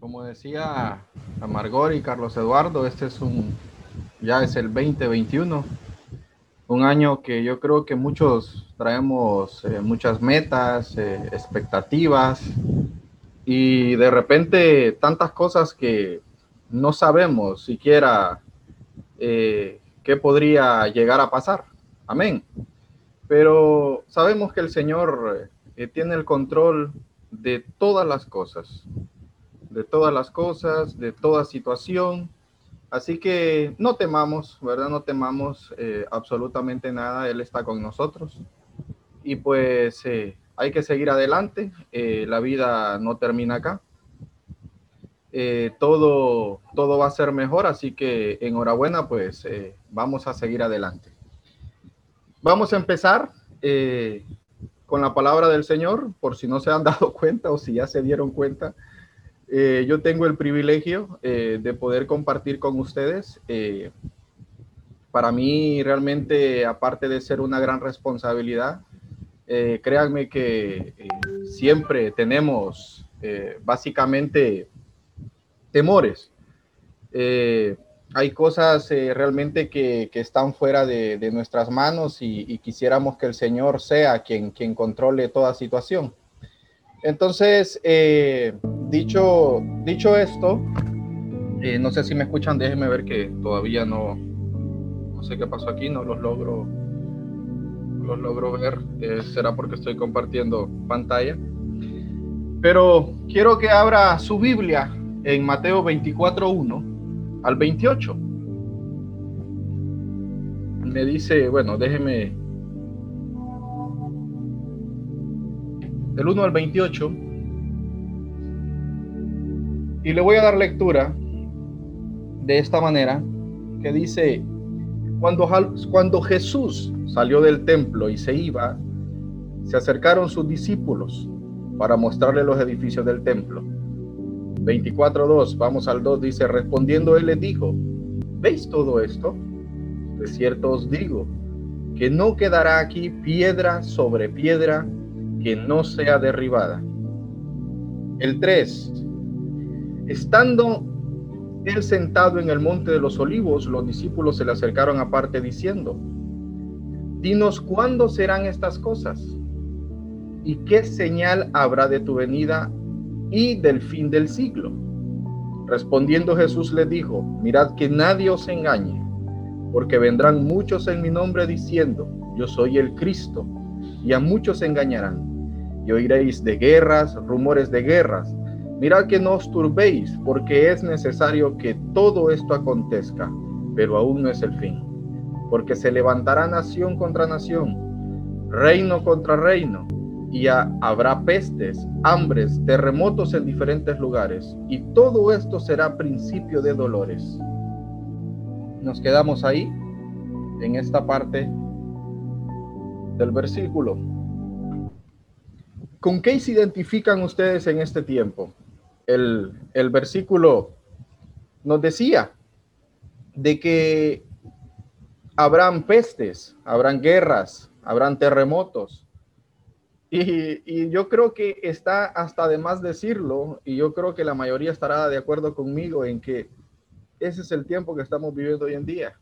Como decía Amargor y Carlos Eduardo, este es un, ya es el 2021, un año que yo creo que muchos traemos eh, muchas metas, eh, expectativas y de repente tantas cosas que no sabemos siquiera eh, qué podría llegar a pasar. Amén. Pero sabemos que el Señor tiene el control de todas las cosas de todas las cosas, de toda situación. Así que no temamos, ¿verdad? No temamos eh, absolutamente nada. Él está con nosotros. Y pues eh, hay que seguir adelante. Eh, la vida no termina acá. todo, todo va a ser mejor. Así que enhorabuena, pues vamos a seguir adelante. Vamos a empezar con la palabra del Señor, por si no se han dado cuenta o si ya se dieron cuenta. Eh, yo tengo el privilegio eh, de poder compartir con ustedes. Eh, para mí realmente, aparte de ser una gran responsabilidad, créanme que siempre tenemos básicamente temores. hay cosas realmente que, están fuera de, nuestras manos y, quisiéramos que el Señor sea quien controle toda situación. Entonces, eh, dicho, dicho esto, eh, no sé si me escuchan, déjenme ver que todavía no, no sé qué pasó aquí, no los logro, los logro ver, eh, será porque estoy compartiendo pantalla. Pero quiero que abra su Biblia en Mateo 24.1 al 28. Me dice, bueno, déjeme del 1 al 28. Y le voy a dar lectura de esta manera, que dice, cuando, cuando Jesús salió del templo y se iba, se acercaron sus discípulos para mostrarle los edificios del templo. 24.2, vamos al 2, dice, respondiendo él les dijo, ¿veis todo esto? De cierto os digo, que no quedará aquí piedra sobre piedra que no sea derribada. El 3. Estando él sentado en el monte de los olivos, los discípulos se le acercaron aparte diciendo, Dinos cuándo serán estas cosas y qué señal habrá de tu venida y del fin del siglo. Respondiendo Jesús le dijo, mirad que nadie os engañe, porque vendrán muchos en mi nombre diciendo, yo soy el Cristo, y a muchos engañarán y oiréis de guerras, rumores de guerras. Mirad que no os turbéis, porque es necesario que todo esto acontezca, pero aún no es el fin. Porque se levantará nación contra nación, reino contra reino, y habrá pestes, hambres, terremotos en diferentes lugares, y todo esto será principio de dolores. Nos quedamos ahí, en esta parte del versículo. ¿Con qué se identifican ustedes en este tiempo? El, versículo nos decía de que habrán pestes, habrán guerras, habrán terremotos. Y, y, yo creo que está hasta de más decirlo, y yo creo que la mayoría estará de acuerdo conmigo en que ese es el tiempo que estamos viviendo hoy en día.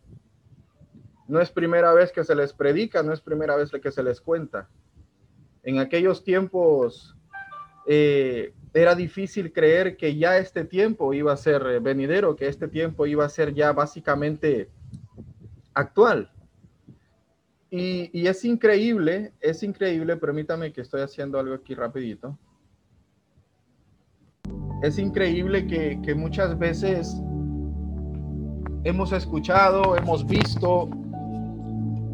No es primera vez que se les predica, no es primera vez que se les cuenta en aquellos tiempos eh, era difícil creer que ya este tiempo iba a ser eh, venidero, que este tiempo iba a ser ya básicamente actual. Y, es increíble, es increíble, permítame que estoy haciendo algo aquí rapidito. Es increíble que, que muchas veces hemos escuchado, hemos visto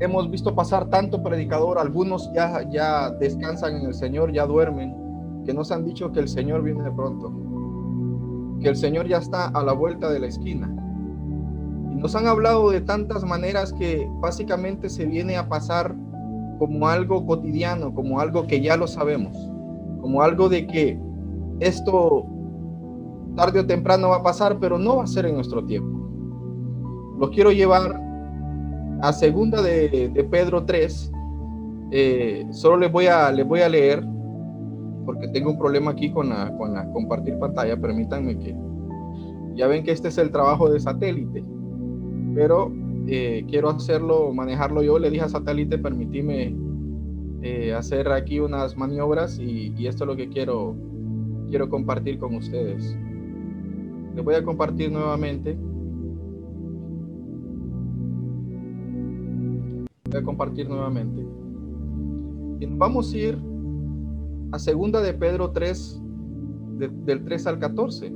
hemos visto pasar tanto predicador, algunos ya, ya descansan en el Señor, ya duermen, que nos han dicho que el Señor viene de pronto, que el Señor ya está a la vuelta de la esquina. Y nos han hablado de tantas maneras que básicamente se viene a pasar como algo cotidiano, como algo que ya lo sabemos, como algo de que esto tarde o temprano va a pasar, pero no va a ser en nuestro tiempo. Los quiero llevar a segunda de, Pedro 3, eh, solo les voy, a, les voy a leer porque tengo un problema aquí con la, con compartir pantalla. Permítanme que ya ven que este es el trabajo de satélite, pero eh, quiero hacerlo, manejarlo yo. Le dije a satélite, permitime eh, hacer aquí unas maniobras y, y, esto es lo que quiero, quiero compartir con ustedes. Les voy a compartir nuevamente. A compartir nuevamente. Y vamos a ir a segunda de Pedro 3, del 3 al 14.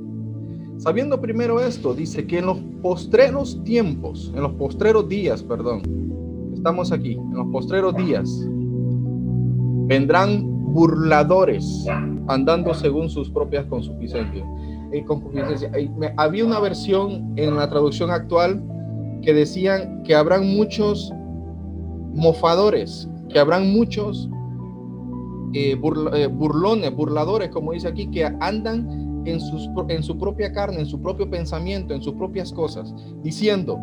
Sabiendo primero esto, dice que en los postreros tiempos, en los postreros días, perdón, estamos aquí, en los postreros días, vendrán burladores andando según sus propias consuficiencias. Eh, había una versión en la traducción actual que decían que habrán muchos mofadores, que habrán muchos eh, eh, burlones, burladores, como dice aquí, que andan en, sus, su propia carne, en su propio pensamiento, en sus propias cosas, diciendo,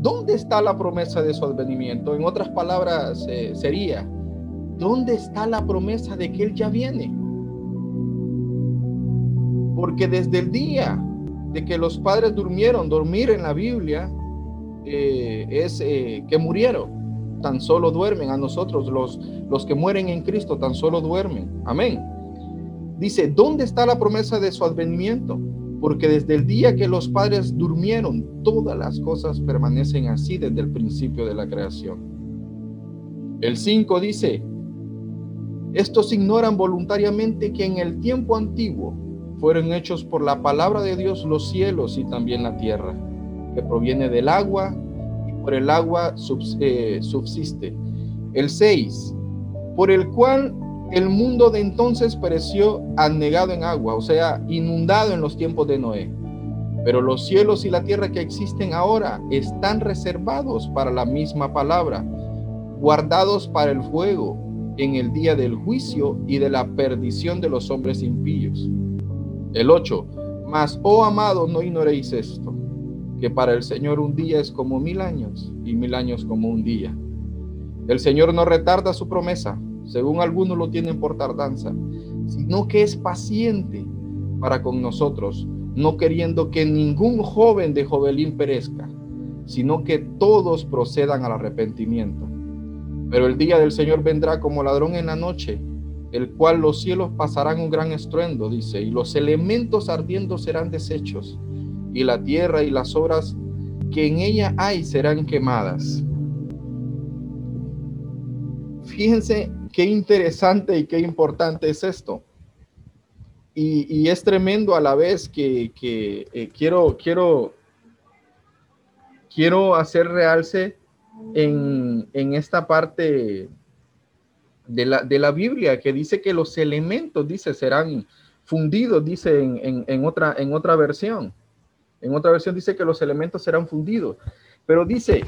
¿dónde está la promesa de su advenimiento? En otras palabras, eh, sería, ¿dónde está la promesa de que Él ya viene? Porque desde el día de que los padres durmieron, dormir en la Biblia es que murieron tan solo duermen, a nosotros los, los que mueren en Cristo tan solo duermen. Amén. Dice, ¿dónde está la promesa de su advenimiento? Porque desde el día que los padres durmieron, todas las cosas permanecen así desde el principio de la creación. El 5 dice, estos ignoran voluntariamente que en el tiempo antiguo fueron hechos por la palabra de Dios los cielos y también la tierra, que proviene del agua por el agua eh, subsiste. El 6, por el cual el mundo de entonces pereció anegado en agua, o sea, inundado en los tiempos de Noé. Pero los cielos y la tierra que existen ahora están reservados para la misma palabra, guardados para el fuego en el día del juicio y de la perdición de los hombres impíos. El 8. Mas, oh amado, no ignoréis esto que para el Señor un día es como mil años y mil años como un día. El Señor no retarda su promesa, según algunos lo tienen por tardanza, sino que es paciente para con nosotros, no queriendo que ningún joven de Jovelín perezca, sino que todos procedan al arrepentimiento. Pero el día del Señor vendrá como ladrón en la noche, el cual los cielos pasarán un gran estruendo, dice, y los elementos ardiendo serán deshechos y la tierra y las obras que en ella hay serán quemadas. Fíjense qué interesante y qué importante es esto. Y, es tremendo a la vez que, eh, quiero, quiero, quiero hacer realce en, esta parte de la, de la, Biblia que dice que los elementos, dice, serán fundidos, dice en, otra, en otra versión. En otra versión dice que los elementos serán fundidos, pero dice,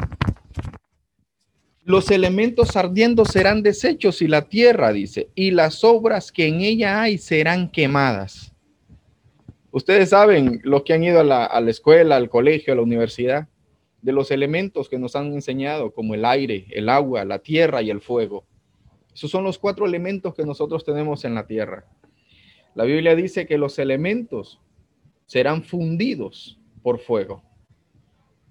los elementos ardiendo serán deshechos y la tierra, dice, y las obras que en ella hay serán quemadas. Ustedes saben, los que han ido a la, a la escuela, al colegio, a la universidad, de los elementos que nos han enseñado, como el aire, el agua, la tierra y el fuego. Esos son los cuatro elementos que nosotros tenemos en la tierra. La Biblia dice que los elementos serán fundidos por fuego.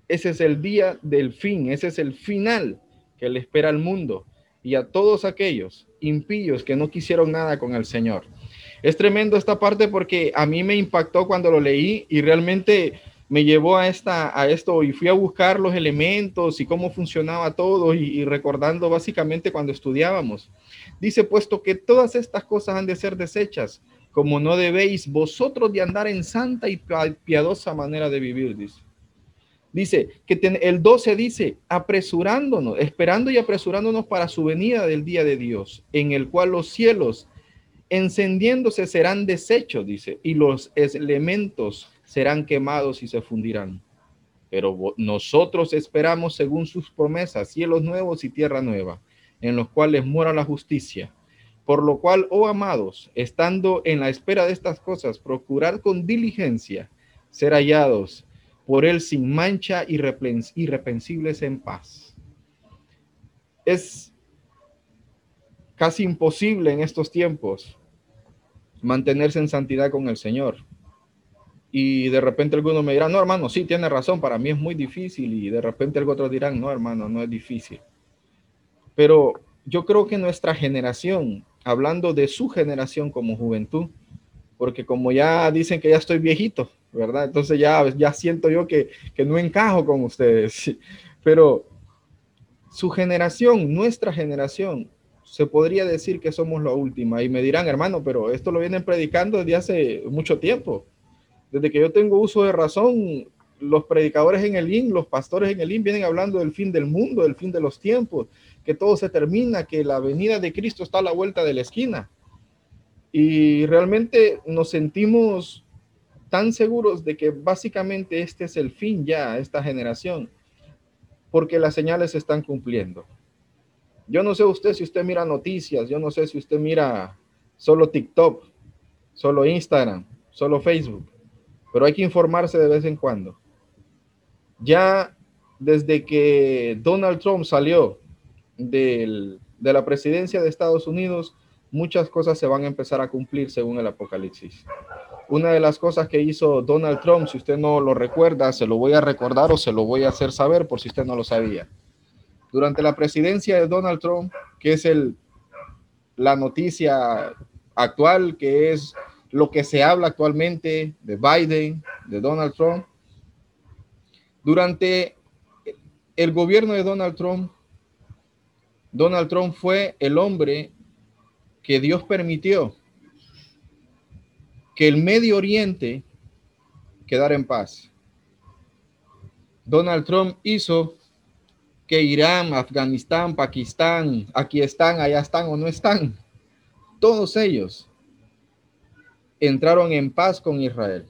Ese es el día del fin, ese es el final que le espera al mundo y a todos aquellos impíos que no quisieron nada con el Señor. Es tremendo esta parte porque a mí me impactó cuando lo leí y realmente me llevó a, esta, a esto y fui a buscar los elementos y cómo funcionaba todo y, recordando básicamente cuando estudiábamos. Dice, puesto que todas estas cosas han de ser desechas, como no debéis vosotros de andar en santa y piadosa manera de vivir, dice. Dice que el 12 dice, apresurándonos, esperando y apresurándonos para su venida del día de Dios, en el cual los cielos encendiéndose serán deshechos, dice, y los elementos serán quemados y se fundirán. Pero nosotros esperamos según sus promesas, cielos nuevos y tierra nueva, en los cuales mora la justicia por lo cual, oh amados, estando en la espera de estas cosas, procurar con diligencia ser hallados por él sin mancha y irreprensibles en paz. Es casi imposible en estos tiempos mantenerse en santidad con el Señor. Y de repente algunos me dirán, no, hermano, sí, tiene razón, para mí es muy difícil. Y de repente otros dirán, no, hermano, no es difícil. Pero yo creo que nuestra generación, hablando de su generación como juventud, porque como ya dicen que ya estoy viejito, ¿verdad? Entonces ya, ya siento yo que, que no encajo con ustedes. Pero su generación, nuestra generación, se podría decir que somos la última. Y me dirán, hermano, pero esto lo vienen predicando desde hace mucho tiempo. Desde que yo tengo uso de razón, los predicadores en el IN, los pastores en el IN vienen hablando del fin del mundo, del fin de los tiempos, que todo se termina, que la venida de Cristo está a la vuelta de la esquina. Y realmente nos sentimos tan seguros de que básicamente este es el fin ya, esta generación, porque las señales se están cumpliendo. Yo no sé usted si usted mira noticias, yo no sé si usted mira solo TikTok, solo Instagram, solo Facebook, pero hay que informarse de vez en cuando. Ya desde que Donald Trump salió de la presidencia de Estados Unidos, muchas cosas se van a empezar a cumplir según el Apocalipsis. Una de las cosas que hizo Donald Trump, si usted no lo recuerda, se lo voy a recordar o se lo voy a hacer saber por si usted no lo sabía durante la presidencia de Donald Trump, que es el, la noticia actual, que es lo que se habla actualmente de Biden, de Donald Trump. Durante el gobierno de Donald Trump, Donald Trump fue el hombre que Dios permitió que el Medio Oriente quedara en paz. Donald Trump hizo que Irán, Afganistán, Pakistán, aquí están, allá están o no están, todos ellos entraron en paz con Israel.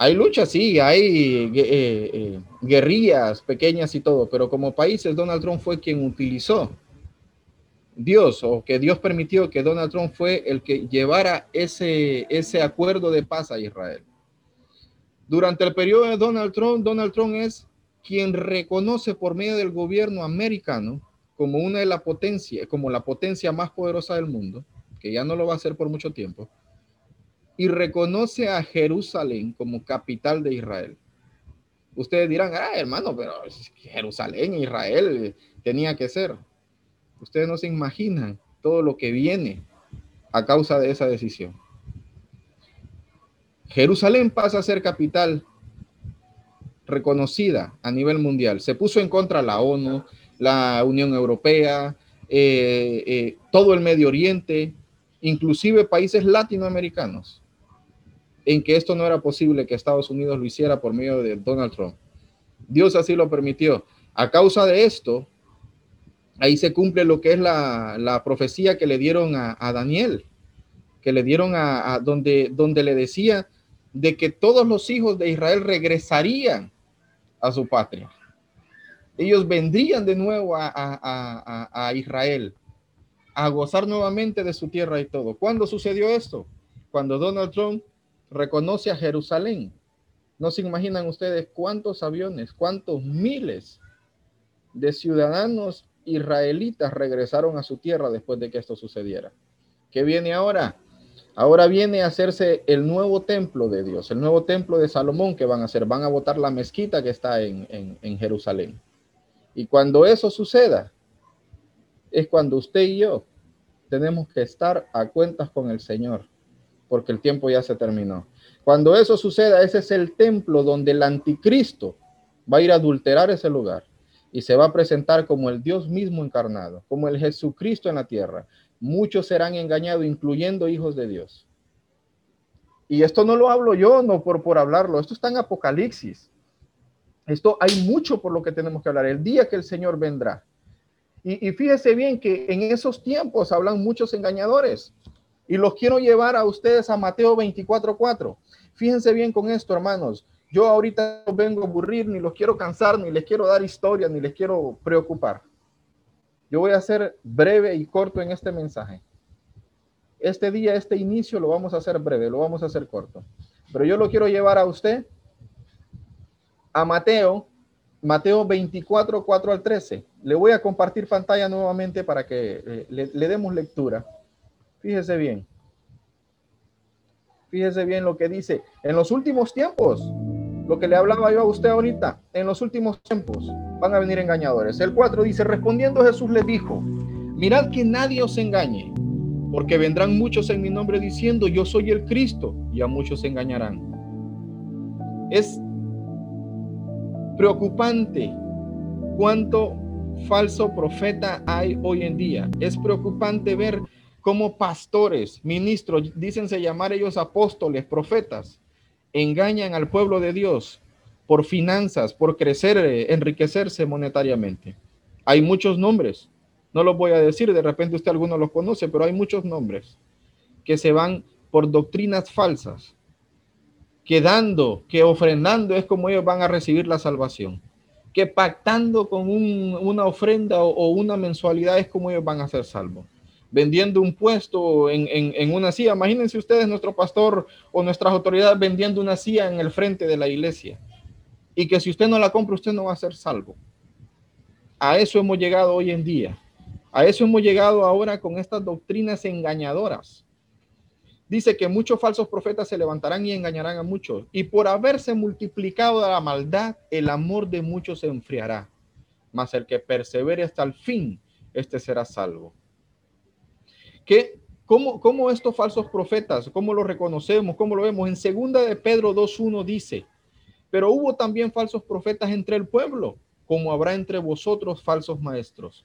Hay luchas, sí, hay eh, eh, guerrillas pequeñas y todo, pero como países Donald Trump fue quien utilizó Dios o que Dios permitió que Donald Trump fue el que llevara ese, ese acuerdo de paz a Israel. Durante el periodo de Donald Trump, Donald Trump es quien reconoce por medio del gobierno americano como una de las potencias, como la potencia más poderosa del mundo, que ya no lo va a hacer por mucho tiempo, y reconoce a Jerusalén como capital de Israel. Ustedes dirán, ah, hermano, pero Jerusalén, Israel, tenía que ser. Ustedes no se imaginan todo lo que viene a causa de esa decisión. Jerusalén pasa a ser capital reconocida a nivel mundial. Se puso en contra la ONU, la Unión Europea, eh, eh, todo el Medio Oriente, inclusive países latinoamericanos, en que esto no era posible que Estados Unidos lo hiciera por medio de Donald Trump. Dios así lo permitió. A causa de esto, ahí se cumple lo que es la, profecía que le dieron a, Daniel, que le dieron a, donde, donde le decía de que todos los hijos de Israel regresarían a su patria. Ellos vendrían de nuevo a, Israel, a gozar nuevamente de su tierra y todo. ¿Cuándo sucedió esto? Cuando Donald Trump reconoce a Jerusalén. No se imaginan ustedes cuántos aviones, cuántos miles de ciudadanos israelitas regresaron a su tierra después de que esto sucediera. ¿Qué viene ahora? Ahora viene a hacerse el nuevo templo de Dios, el nuevo templo de Salomón que van a hacer. Van a botar la mezquita que está en, Jerusalén. Y cuando eso suceda, es cuando usted y yo tenemos que estar a cuentas con el Señor, porque el tiempo ya se terminó. Cuando eso suceda, ese es el templo donde el anticristo va a ir a adulterar ese lugar y se va a presentar como el Dios mismo encarnado, como el Jesucristo en la tierra muchos serán engañados, incluyendo hijos de Dios. Y esto no lo hablo yo, no por, por hablarlo, esto está en Apocalipsis. Esto hay mucho por lo que tenemos que hablar, el día que el Señor vendrá. Y, fíjese bien que en esos tiempos hablan muchos engañadores. Y los quiero llevar a ustedes a Mateo 24:4. Fíjense bien con esto, hermanos. Yo ahorita no vengo a aburrir, ni los quiero cansar, ni les quiero dar historia, ni les quiero preocupar. Yo voy a ser breve y corto en este mensaje. Este día, este inicio lo vamos a hacer breve, lo vamos a hacer corto. Pero yo lo quiero llevar a usted a Mateo, Mateo 24, 4 al 13. Le voy a compartir pantalla nuevamente para que eh, le, le demos lectura. Fíjese bien. Fíjese bien lo que dice. En los últimos tiempos, lo que le hablaba yo a usted ahorita, en los últimos tiempos van a venir engañadores. El 4 dice, respondiendo Jesús le dijo, mirad que nadie os engañe, porque vendrán muchos en mi nombre diciendo, yo soy el Cristo, y a muchos se engañarán. Es preocupante cuánto falso profeta hay hoy en día. Es preocupante ver cómo pastores, ministros, dícense llamar ellos apóstoles, profetas, engañan al pueblo de Dios por finanzas, por crecer, eh, enriquecerse monetariamente. Hay muchos nombres, no los voy a decir, de repente usted alguno los conoce, pero hay muchos nombres que se van por doctrinas falsas, que dando, que ofrendando es como ellos van a recibir la salvación, que pactando con una ofrenda o, o una mensualidad es como ellos van a ser salvos vendiendo un puesto en, una silla. Imagínense ustedes nuestro pastor o nuestras autoridades vendiendo una silla en el frente de la iglesia. Y que si usted no la compra, usted no va a ser salvo. A eso hemos llegado hoy en día. A eso hemos llegado ahora con estas doctrinas engañadoras. Dice que muchos falsos profetas se levantarán y engañarán a muchos. Y por haberse multiplicado la maldad, el amor de muchos se enfriará. Mas el que persevere hasta el fin, este será salvo que cómo, cómo estos falsos profetas, cómo lo reconocemos, cómo lo vemos. En segunda de Pedro 2.1 dice, pero hubo también falsos profetas entre el pueblo, como habrá entre vosotros falsos maestros,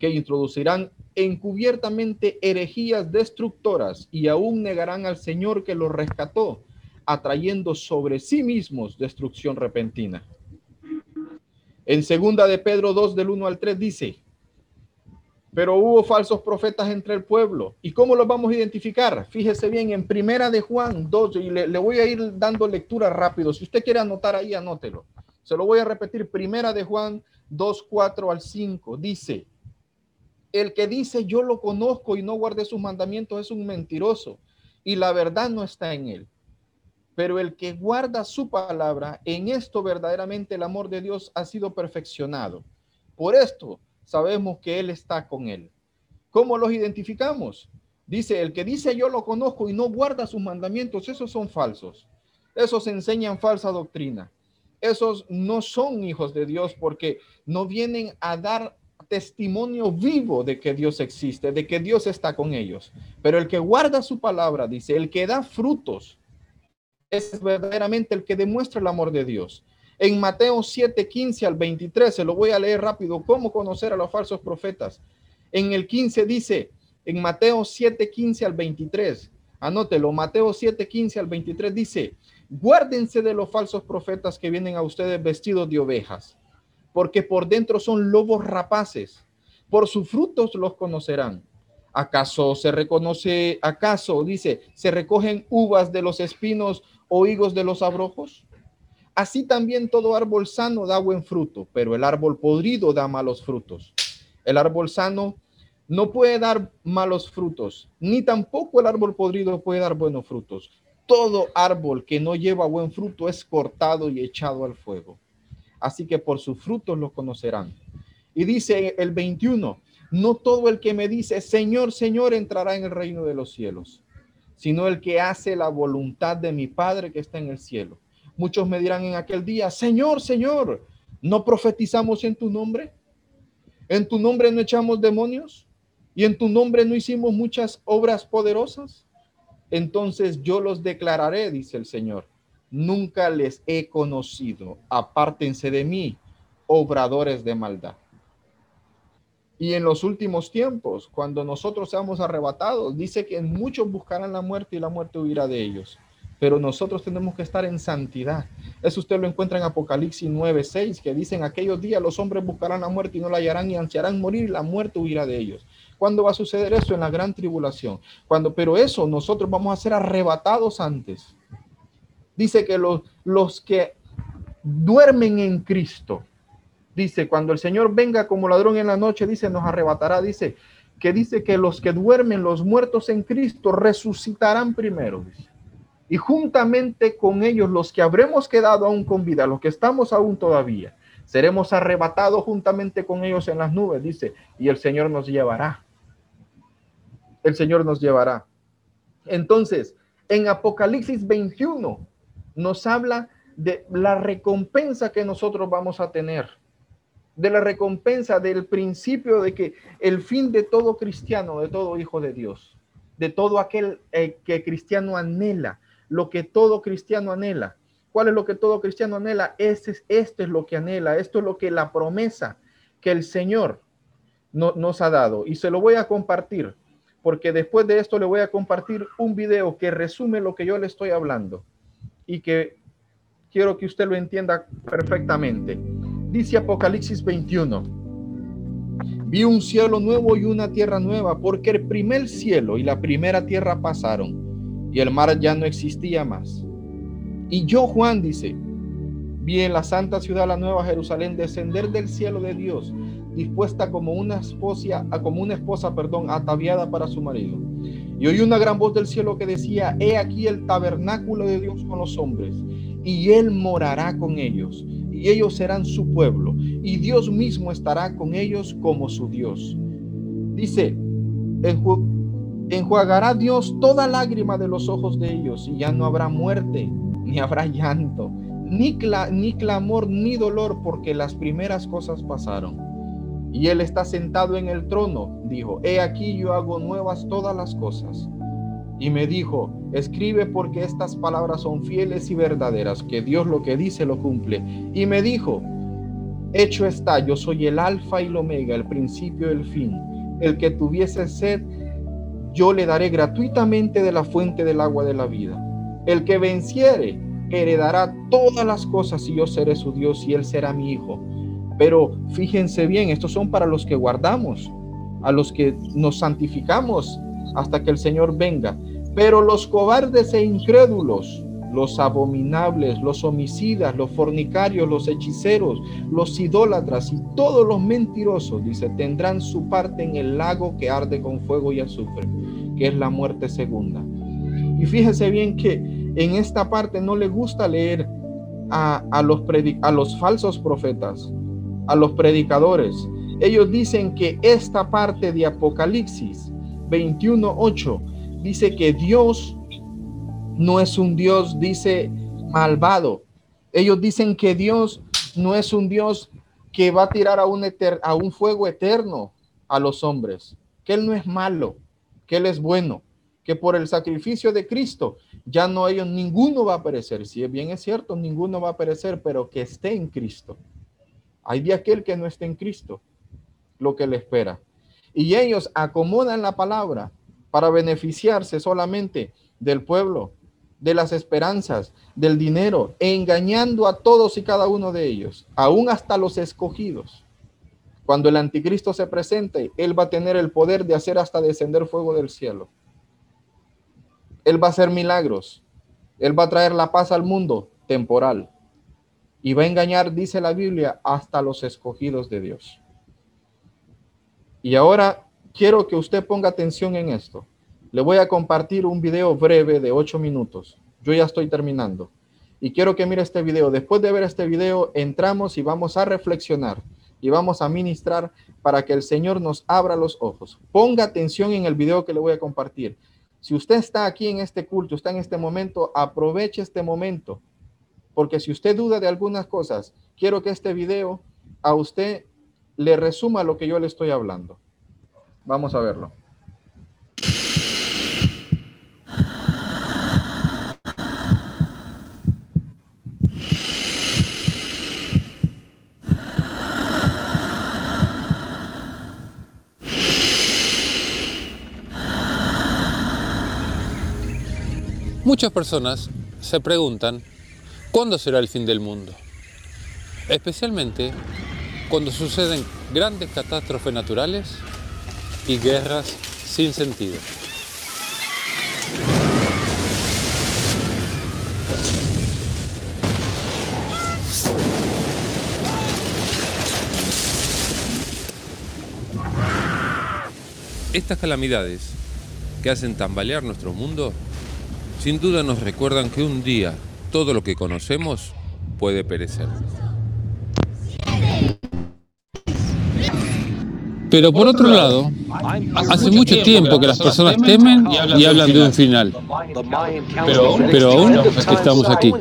que introducirán encubiertamente herejías destructoras y aún negarán al Señor que los rescató, atrayendo sobre sí mismos destrucción repentina. En segunda de Pedro 2 del 1 al 3 dice, pero hubo falsos profetas entre el pueblo. ¿Y cómo los vamos a identificar? Fíjese bien, en primera de Juan 2, y le, voy a ir dando lectura rápido. Si usted quiere anotar ahí, anótelo. Se lo voy a repetir. Primera de Juan 2, 4 al 5. Dice, el que dice yo lo conozco y no guarde sus mandamientos es un mentiroso y la verdad no está en él. Pero el que guarda su palabra, en esto verdaderamente el amor de Dios ha sido perfeccionado. Por esto sabemos que Él está con Él. ¿Cómo los identificamos? Dice, el que dice yo lo conozco y no guarda sus mandamientos, esos son falsos. Esos enseñan falsa doctrina. Esos no son hijos de Dios porque no vienen a dar testimonio vivo de que Dios existe, de que Dios está con ellos. Pero el que guarda su palabra, dice, el que da frutos, es verdaderamente el que demuestra el amor de Dios. En Mateo 7, 15 al 23, se lo voy a leer rápido, cómo conocer a los falsos profetas. En el 15 dice, en Mateo 7, 15 al 23, anótelo, Mateo 7, 15 al 23 dice, guárdense de los falsos profetas que vienen a ustedes vestidos de ovejas, porque por dentro son lobos rapaces, por sus frutos los conocerán. ¿Acaso se reconoce, acaso dice, se recogen uvas de los espinos o higos de los abrojos? Así también todo árbol sano da buen fruto, pero el árbol podrido da malos frutos. El árbol sano no puede dar malos frutos, ni tampoco el árbol podrido puede dar buenos frutos. Todo árbol que no lleva buen fruto es cortado y echado al fuego. Así que por sus frutos los conocerán. Y dice el 21, no todo el que me dice, Señor, Señor, entrará en el reino de los cielos, sino el que hace la voluntad de mi Padre que está en el cielo. Muchos me dirán en aquel día, Señor, Señor, ¿no profetizamos en tu nombre? ¿En tu nombre no echamos demonios? ¿Y en tu nombre no hicimos muchas obras poderosas? Entonces yo los declararé, dice el Señor. Nunca les he conocido. Apártense de mí, obradores de maldad. Y en los últimos tiempos, cuando nosotros seamos arrebatados, dice que muchos buscarán la muerte y la muerte huirá de ellos pero nosotros tenemos que estar en santidad. Eso usted lo encuentra en Apocalipsis 9:6, que dicen aquellos días los hombres buscarán la muerte y no la hallarán y ansiarán morir y la muerte huirá de ellos. ¿Cuándo va a suceder eso? En la gran tribulación. Cuando, pero eso nosotros vamos a ser arrebatados antes. Dice que los, los que duermen en Cristo, dice, cuando el Señor venga como ladrón en la noche, dice, nos arrebatará, dice, que dice que los que duermen, los muertos en Cristo, resucitarán primero, y juntamente con ellos los que habremos quedado aún con vida, los que estamos aún todavía, seremos arrebatados juntamente con ellos en las nubes, dice, y el Señor nos llevará. el Señor nos llevará. Entonces, en Apocalipsis 21 nos habla de la recompensa que nosotros vamos a tener, de la recompensa del principio de que el fin de todo cristiano, de todo hijo de Dios, de todo aquel eh, que cristiano anhela, lo que todo cristiano anhela. ¿Cuál es lo que todo cristiano anhela? Este es, este es lo que anhela, esto es lo que la promesa que el Señor nos ha dado. Y se lo voy a compartir, porque después de esto le voy a compartir un video que resume lo que yo le estoy hablando y que quiero que usted lo entienda perfectamente. Dice Apocalipsis 21. Vi un cielo nuevo y una tierra nueva, porque el primer cielo y la primera tierra pasaron, y el mar ya no existía más. Y yo, Juan, dice, vi en la santa ciudad, la nueva Jerusalén, descender del cielo de Dios, dispuesta como una esposa, como una esposa, perdón, ataviada para su marido. Y oí una gran voz del cielo que decía, he aquí el tabernáculo de Dios con los hombres, y él morará con ellos, y ellos serán su pueblo, y Dios mismo estará con ellos como su Dios. Dice, enjuagará Dios toda lágrima de los ojos de ellos, y ya no habrá muerte, ni habrá llanto, ni, ni clamor, ni dolor, porque las primeras cosas pasaron. Y él está sentado en el trono, dijo, he aquí yo hago nuevas todas las cosas. Y me dijo, escribe porque estas palabras son fieles y verdaderas, que Dios lo que dice lo cumple. Y me dijo, hecho está, yo soy el alfa y el omega, el principio y el fin. El que tuviese sed, yo le daré gratuitamente de la fuente del agua de la vida. El que venciere, heredará todas las cosas y yo seré su Dios y él será mi hijo. Pero fíjense bien, estos son para los que guardamos, a los que nos santificamos hasta que el Señor venga. Pero los cobardes e incrédulos, los abominables, los homicidas, los fornicarios, los hechiceros, los idólatras y todos los mentirosos, dice, tendrán su parte en el lago que arde con fuego y azufre, que es la muerte segunda. Y fíjese bien que en esta parte no le gusta leer a, a los, a los falsos profetas, a los predicadores. Ellos dicen que esta parte de Apocalipsis 21.8 dice que Dios no es un Dios, dice, malvado. Ellos dicen que Dios no es un Dios que va a tirar a un, a un fuego eterno a los hombres, que Él no es malo, que Él es bueno, que por el sacrificio de Cristo ya no ellos, ninguno va a perecer. Si bien es cierto, ninguno va a perecer, pero que esté en Cristo. Hay de aquel que no esté en Cristo, lo que le espera. Y ellos acomodan la palabra para beneficiarse solamente del pueblo, de las esperanzas, del dinero, engañando a todos y cada uno de ellos, aún hasta los escogidos. Cuando el anticristo se presente, él va a tener el poder de hacer hasta descender fuego del cielo. Él va a hacer milagros. Él va a traer la paz al mundo temporal y va a engañar, dice la Biblia, hasta los escogidos de Dios. Y ahora quiero que usted ponga atención en esto. Le voy a compartir un video breve de ocho minutos. Yo ya estoy terminando. Y quiero que mire este video. Después de ver este video, entramos y vamos a reflexionar y vamos a ministrar para que el Señor nos abra los ojos. Ponga atención en el video que le voy a compartir. Si usted está aquí en este culto, está en este momento, aproveche este momento porque si usted duda de algunas cosas, quiero que este video a usted le resuma lo que yo le estoy hablando. Vamos a verlo. Muchas personas se preguntan ¿Cuándo será el fin del mundo? Especialmente cuando suceden grandes catástrofes naturales y guerras sin sentido. Estas calamidades que hacen tambalear nuestro mundo sin duda nos recuerdan que un día todo lo que conocemos puede perecer. Pero por otro lado, Hace mucho tiempo que las personas temen y hablan de un final. Pero aún estamos aquí.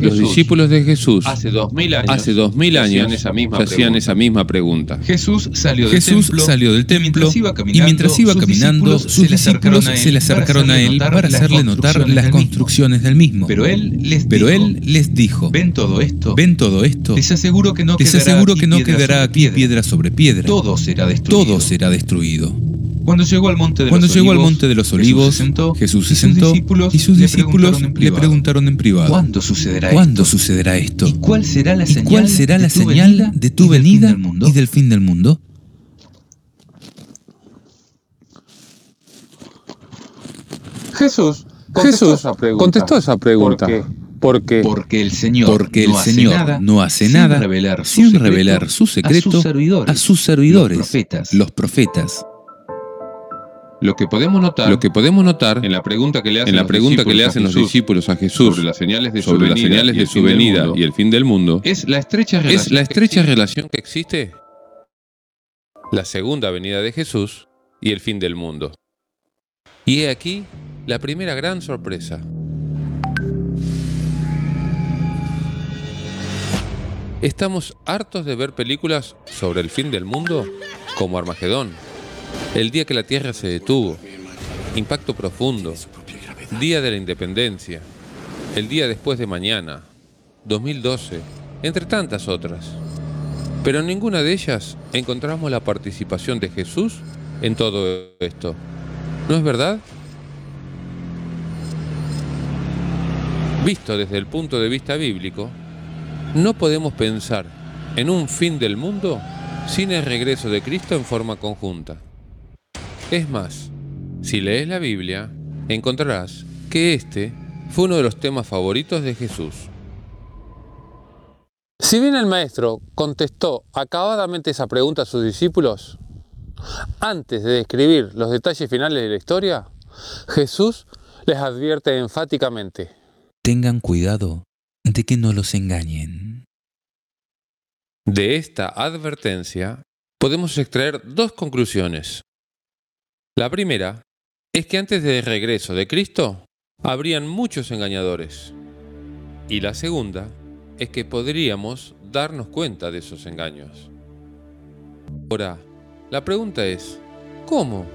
Los discípulos de Jesús hace dos mil años hacían esa misma pregunta. Jesús salió del templo y mientras iba caminando sus discípulos se le acercaron a él para hacerle notar las construcciones del mismo. Pero él les dijo, ¿ven todo esto? ¿Ven todo esto? Les aseguro que no quedará aquí piedra sobre piedra. Todo será destruido. Todo será destruido. Cuando llegó al monte de, Cuando los, llegó olivos, al monte de los olivos, Jesús se sentó, y sus discípulos, le, preguntaron en privado, ¿cuándo sucederá, ¿cuándo esto? sucederá esto? ¿Y cuál será la señal, cuál será la de, tu señal de tu venida y del fin del mundo? Jesús contestó, esa, pregunta. contestó esa pregunta. Porque, porque el Señor, porque el no, Señor hace nada, no hace nada sin revelar su, sin secreto, revelar su secreto a sus servidores, a sus servidores los, profetas. los profetas. Lo que podemos notar, lo que podemos notar en la pregunta que le hacen, en la pregunta que le hacen los discípulos a Jesús sobre las señales de su venida, señales de su venida y el fin del mundo es la estrecha relación, es la estrecha relación que existe la segunda venida de Jesús y el fin del mundo. Y he aquí la primera gran sorpresa. Estamos hartos de ver películas sobre el fin del mundo como Armagedón, el día que la Tierra se detuvo, Impacto Profundo, Día de la Independencia, el día después de mañana, 2012, entre tantas otras. Pero en ninguna de ellas encontramos la participación de Jesús en todo esto. ¿No es verdad? Visto desde el punto de vista bíblico, no podemos pensar en un fin del mundo sin el regreso de Cristo en forma conjunta. Es más, si lees la Biblia, encontrarás que este fue uno de los temas favoritos de Jesús. Si bien el maestro contestó acabadamente esa pregunta a sus discípulos, antes de describir los detalles finales de la historia, Jesús les advierte enfáticamente. Tengan cuidado de que no los engañen. De esta advertencia podemos extraer dos conclusiones. La primera es que antes del regreso de Cristo habrían muchos engañadores. Y la segunda es que podríamos darnos cuenta de esos engaños. Ahora, la pregunta es, ¿cómo?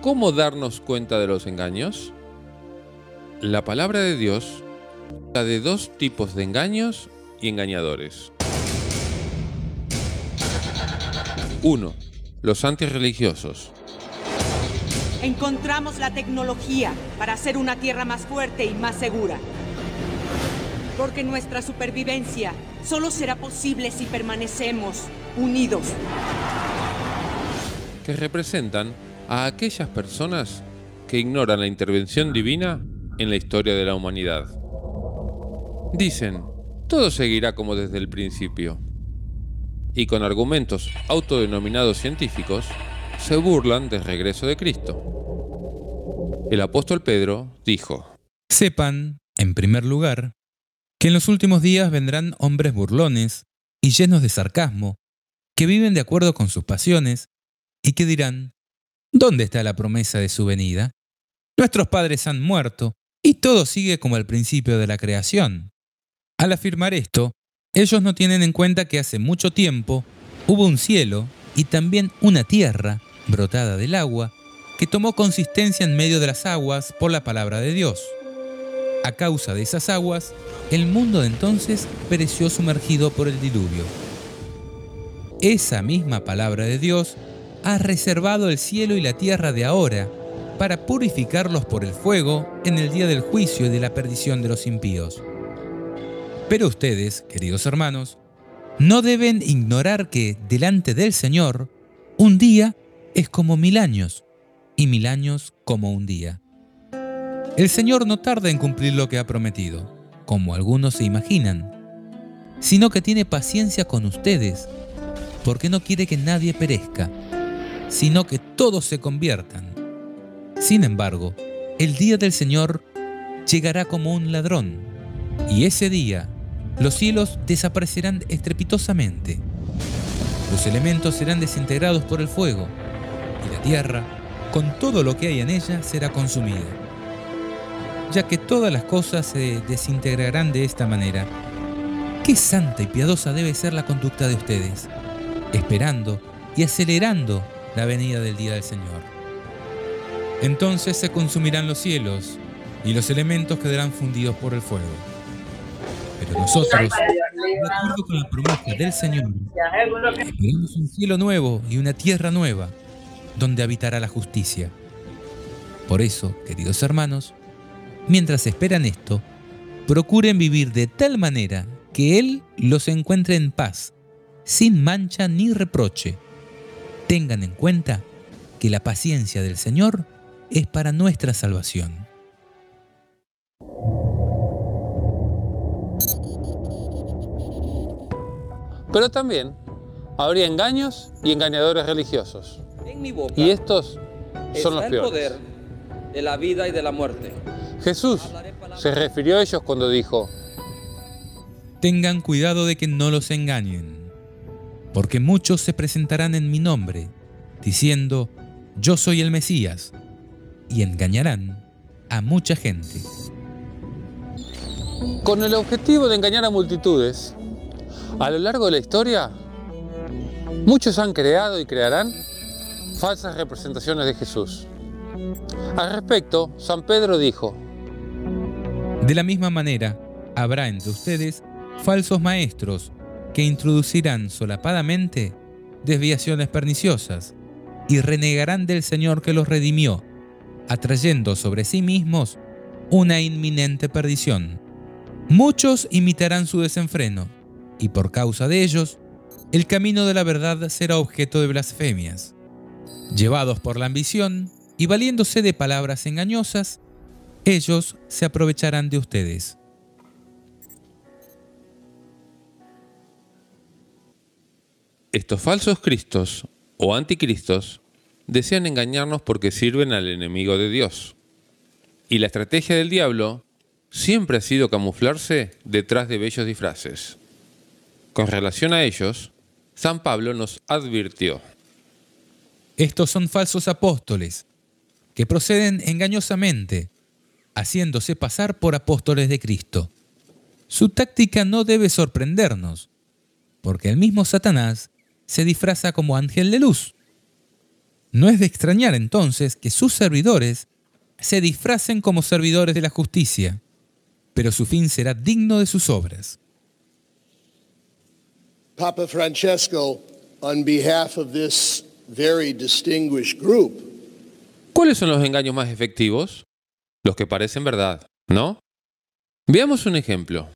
¿Cómo darnos cuenta de los engaños? La palabra de Dios de dos tipos de engaños y engañadores. 1. Los antirreligiosos. Encontramos la tecnología para hacer una tierra más fuerte y más segura. Porque nuestra supervivencia solo será posible si permanecemos unidos. Que representan a aquellas personas que ignoran la intervención divina en la historia de la humanidad. Dicen, todo seguirá como desde el principio. Y con argumentos autodenominados científicos, se burlan del regreso de Cristo. El apóstol Pedro dijo, Sepan, en primer lugar, que en los últimos días vendrán hombres burlones y llenos de sarcasmo, que viven de acuerdo con sus pasiones, y que dirán, ¿dónde está la promesa de su venida? Nuestros padres han muerto, y todo sigue como al principio de la creación. Al afirmar esto, ellos no tienen en cuenta que hace mucho tiempo hubo un cielo y también una tierra brotada del agua que tomó consistencia en medio de las aguas por la palabra de Dios. A causa de esas aguas, el mundo de entonces pereció sumergido por el diluvio. Esa misma palabra de Dios ha reservado el cielo y la tierra de ahora para purificarlos por el fuego en el día del juicio y de la perdición de los impíos. Pero ustedes, queridos hermanos, no deben ignorar que delante del Señor, un día es como mil años y mil años como un día. El Señor no tarda en cumplir lo que ha prometido, como algunos se imaginan, sino que tiene paciencia con ustedes, porque no quiere que nadie perezca, sino que todos se conviertan. Sin embargo, el día del Señor llegará como un ladrón, y ese día los cielos desaparecerán estrepitosamente. Los elementos serán desintegrados por el fuego y la tierra, con todo lo que hay en ella, será consumida. Ya que todas las cosas se desintegrarán de esta manera, qué santa y piadosa debe ser la conducta de ustedes, esperando y acelerando la venida del día del Señor. Entonces se consumirán los cielos y los elementos quedarán fundidos por el fuego. Pero nosotros, de acuerdo con la promesa del Señor, esperamos un cielo nuevo y una tierra nueva, donde habitará la justicia. Por eso, queridos hermanos, mientras esperan esto, procuren vivir de tal manera que Él los encuentre en paz, sin mancha ni reproche. Tengan en cuenta que la paciencia del Señor es para nuestra salvación. Pero también habría engaños y engañadores religiosos. En mi boca Y estos son los el peores. poder de la vida y de la muerte. Jesús se refirió a ellos cuando dijo, Tengan cuidado de que no los engañen, porque muchos se presentarán en mi nombre, diciendo, yo soy el Mesías, y engañarán a mucha gente. con el objetivo de engañar a multitudes, a lo largo de la historia, muchos han creado y crearán falsas representaciones de Jesús. Al respecto, San Pedro dijo, De la misma manera, habrá entre ustedes falsos maestros que introducirán solapadamente desviaciones perniciosas y renegarán del Señor que los redimió, atrayendo sobre sí mismos una inminente perdición. Muchos imitarán su desenfreno, y por causa de ellos, el camino de la verdad será objeto de blasfemias. Llevados por la ambición y valiéndose de palabras engañosas, ellos se aprovecharán de ustedes. estos falsos cristos o anticristos desean engañarnos porque sirven al enemigo de Dios. Y la estrategia del diablo siempre ha sido camuflarse detrás de bellos disfraces. Con relación a ellos, San Pablo nos advirtió. Estos son falsos apóstoles, que proceden engañosamente, haciéndose pasar por apóstoles de Cristo. Su táctica no debe sorprendernos, porque el mismo Satanás se disfraza como ángel de luz. No es de extrañar entonces que sus servidores se disfracen como servidores de la justicia, pero su fin será digno de sus obras. Papa Francesco, on behalf of this very distinguished group, ¿Cuáles son los engaños más efectivos? Los que parecen verdad, ¿no? Veamos un ejemplo.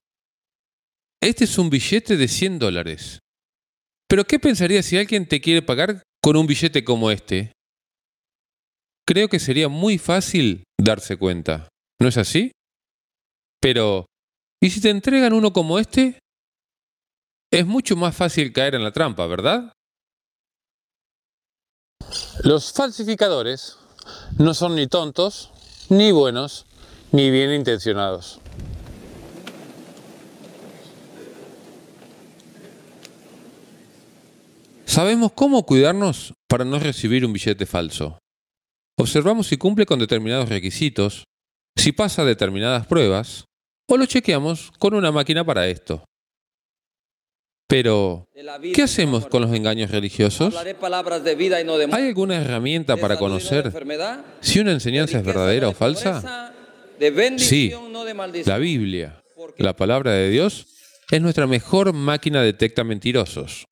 Este es un billete de 100 dólares. Pero ¿qué pensarías si alguien te quiere pagar con un billete como este? Creo que sería muy fácil darse cuenta. ¿No es así? Pero, ¿y si te entregan uno como este? Es mucho más fácil caer en la trampa, ¿verdad? Los falsificadores no son ni tontos, ni buenos, ni bien intencionados. Sabemos cómo cuidarnos para no recibir un billete falso. Observamos si cumple con determinados requisitos, si pasa determinadas pruebas, o lo chequeamos con una máquina para esto. Pero, ¿qué hacemos con los engaños religiosos? ¿Hay alguna herramienta para conocer enfermedad, si una enseñanza es verdadera de o falsa? maldición. La Biblia, la palabra de Dios, es nuestra mejor máquina detecta mentirosos.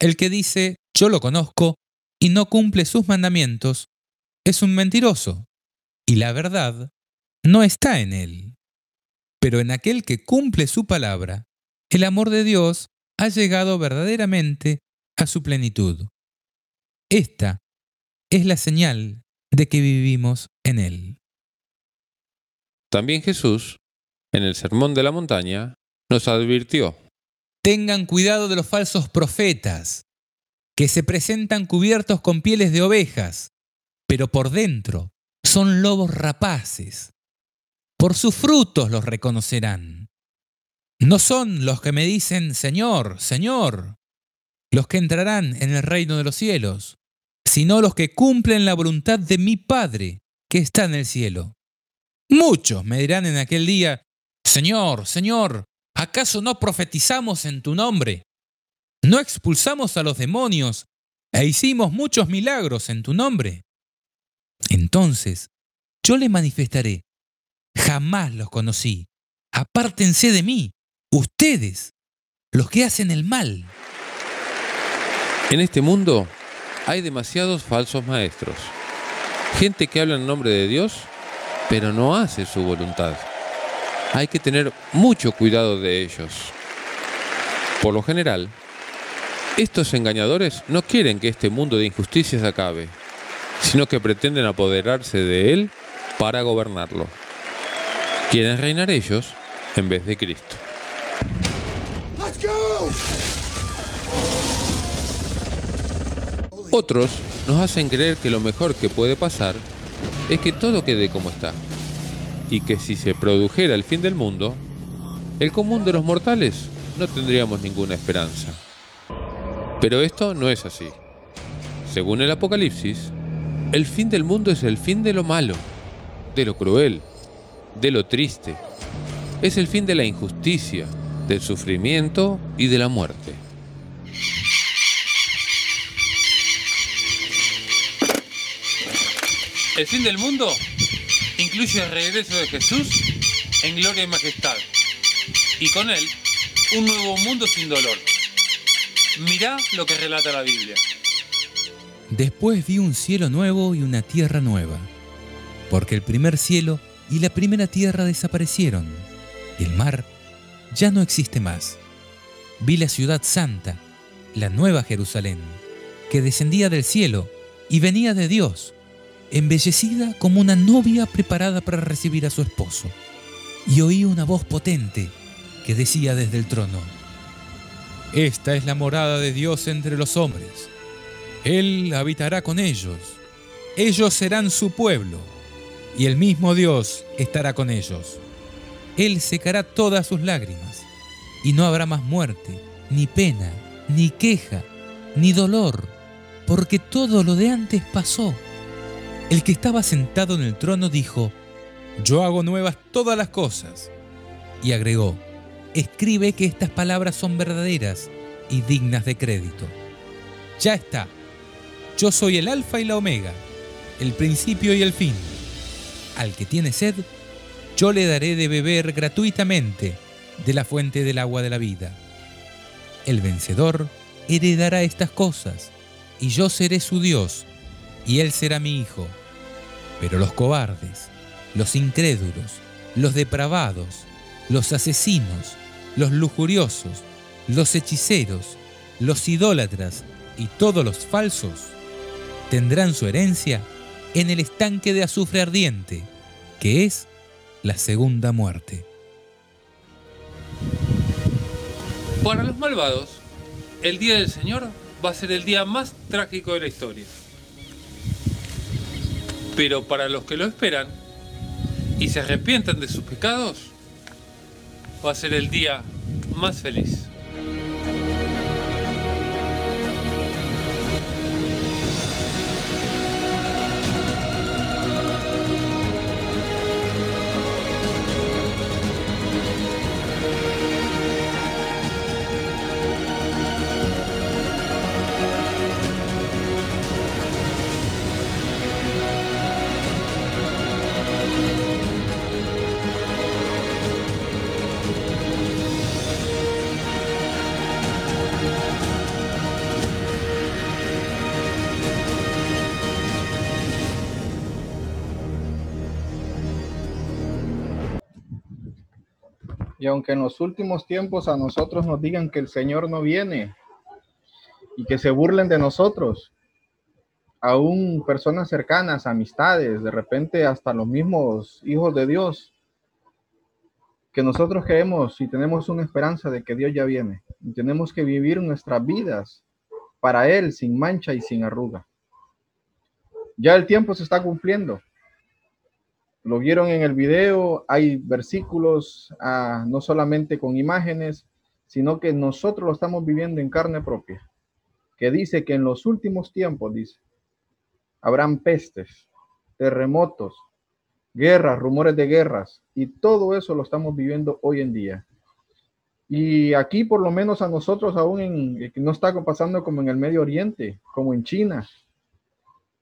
El que dice, yo lo conozco, y no cumple sus mandamientos, es un mentiroso, y la verdad no está en él. Pero en aquel que cumple su palabra, el amor de Dios ha llegado verdaderamente a su plenitud. Esta es la señal de que vivimos en él. También Jesús, en el Sermón de la Montaña, nos advirtió. Tengan cuidado de los falsos profetas, que se presentan cubiertos con pieles de ovejas, pero por dentro son lobos rapaces. Por sus frutos los reconocerán. No son los que me dicen, Señor, Señor, los que entrarán en el reino de los cielos, sino los que cumplen la voluntad de mi Padre que está en el cielo. Muchos me dirán en aquel día, Señor, Señor, ¿acaso no profetizamos en tu nombre? ¿No expulsamos a los demonios e hicimos muchos milagros en tu nombre? Entonces yo le manifestaré, jamás los conocí, apártense de mí, ustedes, los que hacen el mal. En este mundo hay demasiados falsos maestros, gente que habla en nombre de Dios, pero no hace su voluntad. Hay que tener mucho cuidado de ellos. Por lo general, estos engañadores no quieren que este mundo de injusticias acabe, sino que pretenden apoderarse de él para gobernarlo. Quieren reinar ellos en vez de Cristo. Otros nos hacen creer que lo mejor que puede pasar es que todo quede como está, y que si se produjera el fin del mundo, el común de los mortales no tendríamos ninguna esperanza. Pero esto no es así. Según el Apocalipsis, el fin del mundo es el fin de lo malo, de lo cruel, de lo triste. Es el fin de la injusticia, del sufrimiento y de la muerte. El fin del mundo incluye el regreso de Jesús en gloria y majestad, y con él un nuevo mundo sin dolor. Mirá lo que relata la Biblia. Después vi un cielo nuevo y una tierra nueva, porque el primer cielo y la primera tierra desaparecieron. El mar ya no existe más. Vi la ciudad santa, la nueva Jerusalén, que descendía del cielo y venía de Dios embellecida como una novia preparada para recibir a su esposo. Y oí una voz potente que decía desde el trono, Esta es la morada de Dios entre los hombres. Él habitará con ellos. Ellos serán su pueblo, y el mismo Dios estará con ellos. Él secará todas sus lágrimas, y no habrá más muerte, ni pena, ni queja, ni dolor, porque todo lo de antes pasó. El que estaba sentado en el trono dijo, Yo hago nuevas todas las cosas. Y agregó, Escribe que estas palabras son verdaderas y dignas de crédito. Ya está. Yo soy el alfa y la omega, el principio y el fin. Al que tiene sed, yo le daré de beber gratuitamente de la fuente del agua de la vida. El vencedor heredará estas cosas, y yo seré su Dios, y él será mi hijo. Pero los cobardes, los incrédulos, los depravados, los asesinos, los lujuriosos, los hechiceros, los idólatras y todos los falsos tendrán su herencia en el estanque de azufre ardiente, que es la segunda muerte. Para los malvados, el día del Señor va a ser el día más trágico de la historia. Pero para los que lo esperan y se arrepientan de sus pecados, va a ser el día más feliz. Aunque en los últimos tiempos a nosotros nos digan que el Señor no viene y que se burlen de nosotros, aún personas cercanas, amistades, de repente hasta los mismos hijos de Dios, que nosotros creemos y tenemos una esperanza de que Dios ya viene. Y tenemos que vivir nuestras vidas para Él sin mancha y sin arruga. Ya el tiempo se está cumpliendo. Lo vieron en el video, hay versículos ah, no solamente con imágenes, sino que nosotros lo estamos viviendo en carne propia, que dice que en los últimos tiempos, dice, habrán pestes, terremotos, guerras, rumores de guerras, y todo eso lo estamos viviendo hoy en día. Y aquí, por lo menos a nosotros, aún en, no está pasando como en el Medio Oriente, como en China,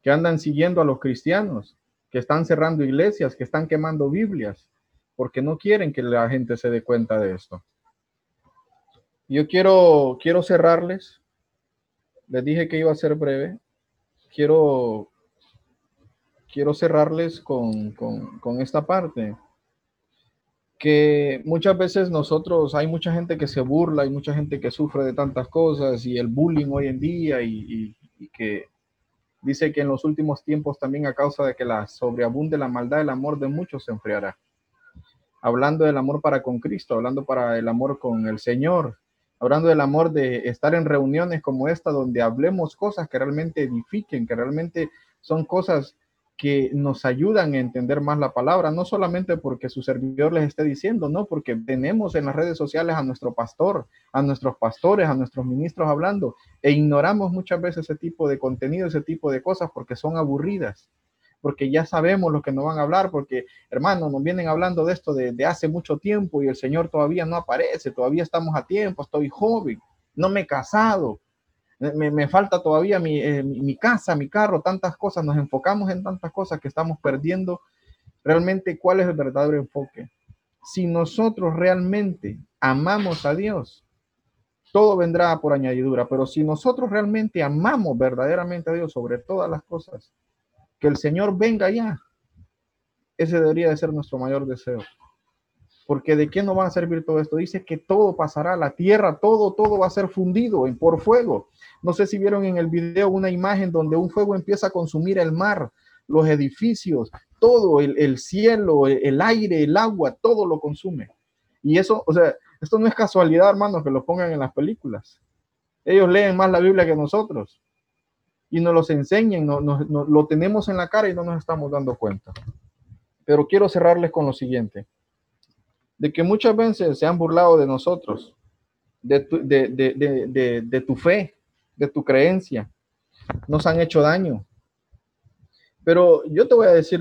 que andan siguiendo a los cristianos, que están cerrando iglesias, que están quemando Biblias, porque no quieren que la gente se dé cuenta de esto. Yo quiero, quiero cerrarles. Les dije que iba a ser breve. Quiero, quiero cerrarles con, con, con esta parte que muchas veces nosotros, hay mucha gente que se burla, hay mucha gente que sufre de tantas cosas y el bullying hoy en día y, que dice que en los últimos tiempos también a causa de que la sobreabunde la maldad, el amor de muchos se enfriará. Hablando del amor para con Cristo, hablando para el amor con el Señor, hablando del amor de estar en reuniones como esta donde hablemos cosas que realmente edifiquen, que realmente son cosas que nos ayudan a entender más la palabra, no solamente porque su servidor les esté diciendo, no, porque tenemos en las redes sociales a nuestro pastor, a nuestros pastores, a nuestros ministros hablando, e ignoramos muchas veces ese tipo de contenido, ese tipo de cosas, porque son aburridas, porque ya sabemos lo que nos van a hablar, porque, hermano, nos vienen hablando de esto de, de hace mucho tiempo y el Señor todavía no aparece, todavía estamos a tiempo, estoy joven, no me he casado, me, falta todavía eh, mi, mi, casa, mi carro, tantas cosas, nos enfocamos en tantas cosas que estamos perdiendo realmente cuál es el verdadero enfoque. Si nosotros realmente amamos a Dios, todo vendrá por añadidura, pero si nosotros realmente amamos verdaderamente a Dios sobre todas las cosas, que el Señor venga ya, ese debería de ser nuestro mayor deseo. Porque de qué nos va a servir todo esto? Dice que todo pasará, la tierra, todo, todo va a ser fundido por fuego. No sé si vieron en el video una imagen donde un fuego empieza a consumir el mar, los edificios, todo, el, cielo, el, aire, el agua, todo lo consume. Y eso, o sea, esto no es casualidad, hermanos, que lo pongan en las películas. Ellos leen más la Biblia que nosotros y nos los enseñan, no, lo tenemos en la cara y no nos estamos dando cuenta. Pero quiero cerrarles con lo siguiente de que muchas veces se han burlado de nosotros, de tu, fe, de tu creencia. Nos han hecho daño. Pero yo te voy a decir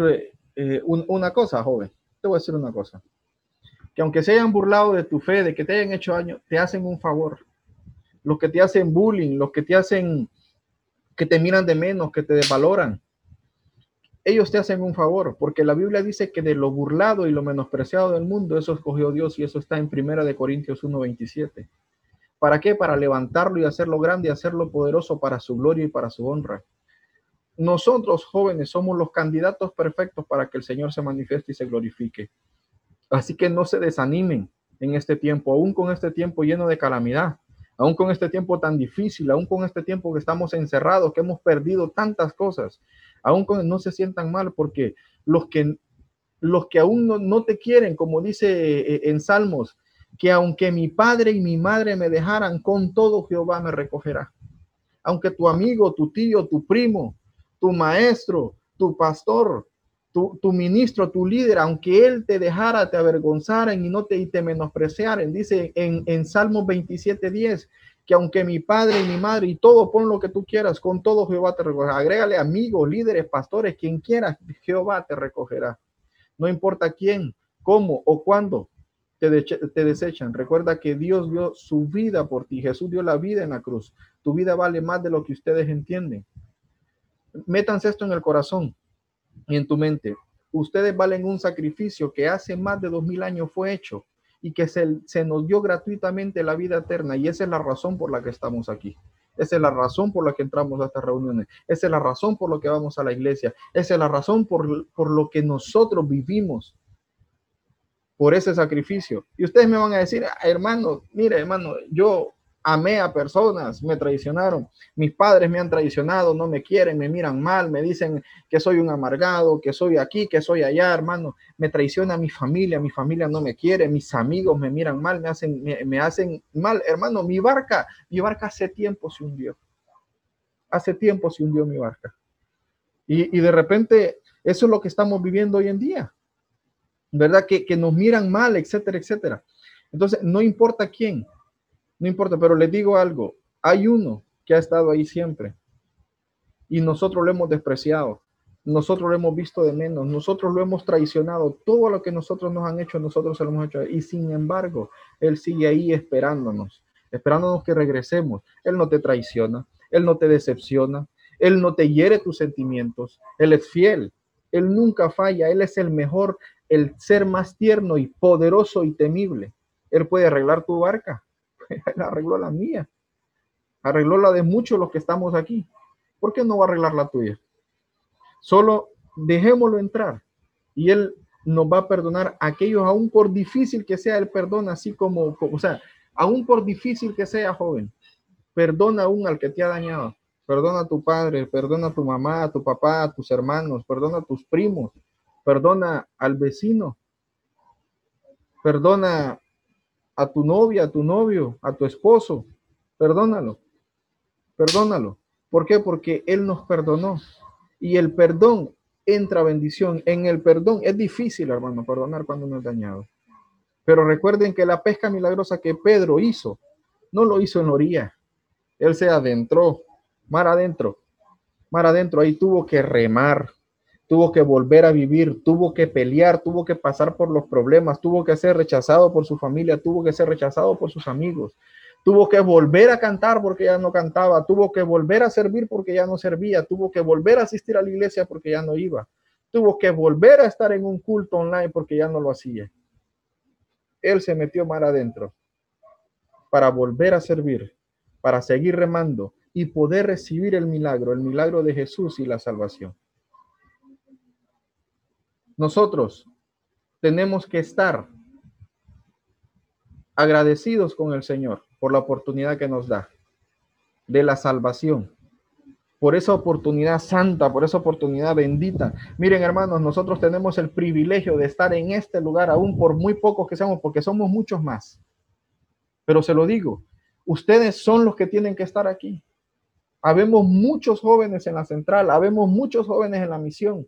eh, una cosa, joven. Te voy a decir una cosa. Que aunque se hayan burlado de tu fe, de que te hayan hecho daño, te hacen un favor. Los que te hacen bullying, los que te hacen, que te miran de menos, que te desvaloran, ellos te hacen un favor, porque la Biblia dice que de lo burlado y lo menospreciado del mundo, eso escogió Dios y eso está en Primera de Corintios 1:27. ¿Para qué? Para levantarlo y hacerlo grande hacerlo poderoso para su gloria y para su honra. Nosotros jóvenes somos los candidatos perfectos para que el Señor se manifieste y se glorifique. Así que no se desanimen en este tiempo, aún con este tiempo lleno de calamidad, aún con este tiempo tan difícil, aún con este tiempo que estamos encerrados, que hemos perdido tantas cosas aún no se sientan mal, porque los que, los que aún no, te quieren, como dice eh, en Salmos, que aunque mi padre y mi madre me dejaran, con todo Jehová me recogerá. Aunque tu amigo, tu tío, tu primo, tu maestro, tu pastor, tu, ministro, tu líder, aunque él te dejara, te avergonzaran y no te, y te menospreciaran, dice en, en Salmos 27, 10, que aunque mi padre y mi madre y todo, pon lo que tú quieras, con todo Jehová te recogerá. Agrégale amigos, líderes, pastores, quien quiera, Jehová te recogerá. No importa quién, cómo o cuándo te, te desechan. Recuerda que Dios dio su vida por ti. Jesús dio la vida en la cruz. Tu vida vale más de lo que ustedes entienden. Métanse esto en el corazón y en tu mente. Ustedes valen un sacrificio que hace más de dos mil años fue hecho y que se, se nos dio gratuitamente la vida eterna. Y esa es la razón por la que estamos aquí. Esa es la razón por la que entramos a estas reuniones. Esa es la razón por la que vamos a la iglesia. Esa es la razón por, por lo que nosotros vivimos por ese sacrificio. Y ustedes me van a decir, ah, hermano, mire, hermano, yo amé a personas, me traicionaron, mis padres me han traicionado, no me quieren, me miran mal, me dicen que soy un amargado, que soy aquí, que soy allá, hermano, me traiciona mi familia, mi familia no me quiere, mis amigos me miran mal, me hacen, me, hacen mal, hermano, mi barca, mi barca hace tiempo se hundió, hace tiempo se hundió mi barca. Y, y de repente, eso es lo que estamos viviendo hoy en día. ¿verdad? Que, que nos miran mal, etcétera, etcétera. Entonces, no importa quién, no importa, pero les digo algo, hay uno que ha estado ahí siempre y nosotros lo hemos despreciado, nosotros lo hemos visto de menos, nosotros lo hemos traicionado, todo lo que nosotros nos han hecho, nosotros se lo hemos hecho y sin embargo, Él sigue ahí esperándonos, esperándonos que regresemos. Él no te traiciona, Él no te decepciona, Él no te hiere tus sentimientos, Él es fiel, Él nunca falla, Él es el mejor, el ser más tierno y poderoso y temible. Él puede arreglar tu barca, Él arregló la mía, arregló la de muchos los que estamos aquí. ¿Por qué no va a arreglar la tuya? Solo dejémoslo entrar y Él nos va a perdonar a aquellos, aún por difícil que sea el perdón, así como, o sea, aún por difícil que sea, joven, perdona aún al que te ha dañado. Perdona a tu padre, perdona a tu mamá, a tu papá, a tus hermanos, perdona a tus primos, perdona al vecino, perdona a tu novia, a tu novio, a tu esposo, perdónalo, perdónalo. ¿Por qué? Porque Él nos perdonó. Y el perdón entra bendición. En el perdón es difícil, hermano, perdonar cuando uno es dañado. Pero recuerden que la pesca milagrosa que Pedro hizo, no lo hizo en orilla. Él se adentró, mar adentro, mar adentro. Ahí tuvo que remar, tuvo que volver a vivir, tuvo que pelear, tuvo que pasar por los problemas, tuvo que ser rechazado por su familia, tuvo que ser rechazado por sus amigos, tuvo que volver a cantar porque ya no cantaba, tuvo que volver a servir porque ya no servía, tuvo que volver a asistir a la iglesia porque ya no iba, tuvo que volver a estar en un culto online porque ya no lo hacía. Él se metió mar adentro para volver a servir, para seguir remando y poder recibir el milagro, el milagro de Jesús y la salvación. Nosotros tenemos que estar agradecidos con el Señor por la oportunidad que nos da de la salvación, por esa oportunidad santa, por esa oportunidad bendita. Miren, hermanos, nosotros tenemos el privilegio de estar en este lugar, aún por muy pocos que seamos, porque somos muchos más. Pero se lo digo, ustedes son los que tienen que estar aquí. Habemos muchos jóvenes en la central, habemos muchos jóvenes en la misión,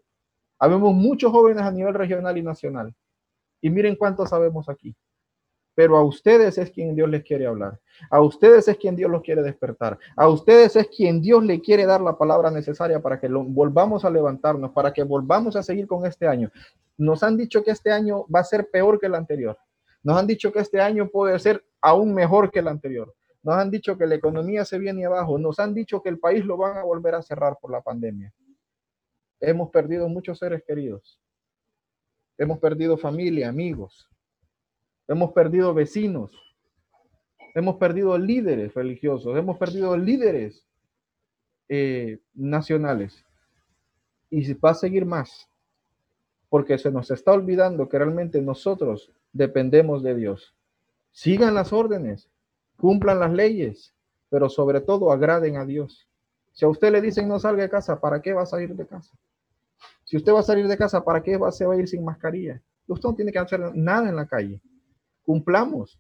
Habemos muchos jóvenes a nivel regional y nacional. Y miren cuántos sabemos aquí. Pero a ustedes es quien Dios les quiere hablar. A ustedes es quien Dios los quiere despertar. A ustedes es quien Dios le quiere dar la palabra necesaria para que lo, volvamos a levantarnos, para que volvamos a seguir con este año. Nos han dicho que este año va a ser peor que el anterior. Nos han dicho que este año puede ser aún mejor que el anterior. Nos han dicho que la economía se viene abajo. Nos han dicho que el país lo van a volver a cerrar por la pandemia. Hemos perdido muchos seres queridos. Hemos perdido familia, amigos. Hemos perdido vecinos. Hemos perdido líderes religiosos. Hemos perdido líderes eh, nacionales. Y va a seguir más. Porque se nos está olvidando que realmente nosotros dependemos de Dios. Sigan las órdenes, cumplan las leyes, pero sobre todo agraden a Dios. Si a usted le dicen no salga de casa, ¿para qué va a salir de casa? Si usted va a salir de casa, ¿para qué va, se va a ir sin mascarilla? Usted no tiene que hacer nada en la calle. Cumplamos,